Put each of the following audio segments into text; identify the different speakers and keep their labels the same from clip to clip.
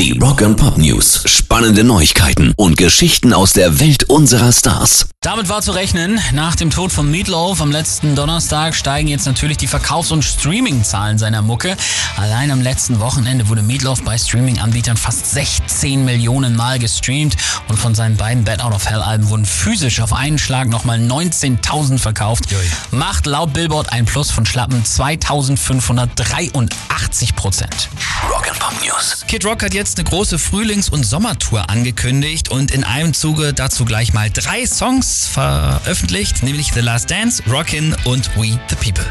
Speaker 1: Die Rock and Pop News. Spannende Neuigkeiten und Geschichten aus der Welt unserer Stars.
Speaker 2: Damit war zu rechnen. Nach dem Tod von Meatloaf am letzten Donnerstag steigen jetzt natürlich die Verkaufs- und Streaming-Zahlen seiner Mucke. Allein am letzten Wochenende wurde Meatloaf bei Streaming-Anbietern fast 16 Millionen Mal gestreamt und von seinen beiden Bad Out of Hell-Alben wurden physisch auf einen Schlag nochmal 19.000 verkauft. Macht laut Billboard ein Plus von schlappen 2583 Prozent.
Speaker 1: Rock and Pop News.
Speaker 3: Kid Rock hat jetzt eine große Frühlings- und Sommertour angekündigt und in einem Zuge dazu gleich mal drei Songs veröffentlicht, nämlich The Last Dance, Rockin' und We the People.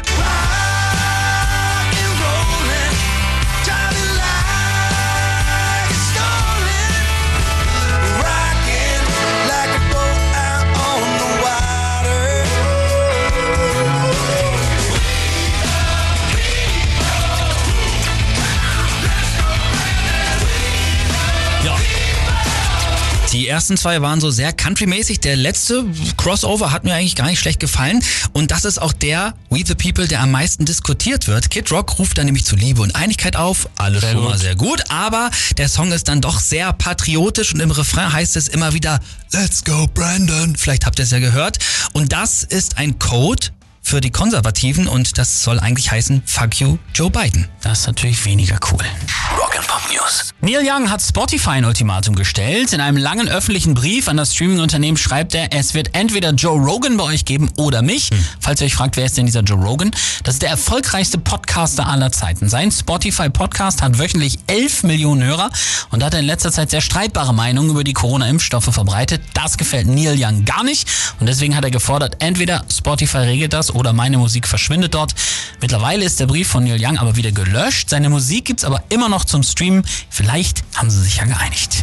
Speaker 3: Die ersten zwei waren so sehr countrymäßig. Der letzte Crossover hat mir eigentlich gar nicht schlecht gefallen. Und das ist auch der We the People, der am meisten diskutiert wird. Kid Rock ruft da nämlich zu Liebe und Einigkeit auf. Alles schon mal sehr gut. Aber der Song ist dann doch sehr patriotisch und im Refrain heißt es immer wieder Let's go Brandon. Vielleicht habt ihr es ja gehört. Und das ist ein Code für die Konservativen und das soll eigentlich heißen Fuck you Joe Biden.
Speaker 2: Das ist natürlich weniger cool.
Speaker 1: Rock and Pop News.
Speaker 2: Neil Young hat Spotify ein Ultimatum gestellt. In einem langen öffentlichen Brief an das Streaming-Unternehmen schreibt er, es wird entweder Joe Rogan bei euch geben oder mich. Falls ihr euch fragt, wer ist denn dieser Joe Rogan? Das ist der erfolgreichste Podcaster aller Zeiten. Sein Spotify-Podcast hat wöchentlich 11 Millionen Hörer und hat in letzter Zeit sehr streitbare Meinungen über die Corona-Impfstoffe verbreitet. Das gefällt Neil Young gar nicht und deswegen hat er gefordert, entweder Spotify regelt das oder meine Musik verschwindet dort. Mittlerweile ist der Brief von Neil Young aber wieder gelöscht. Seine Musik gibt's aber immer noch zum Streamen. Vielleicht haben sie sich ja geeinigt.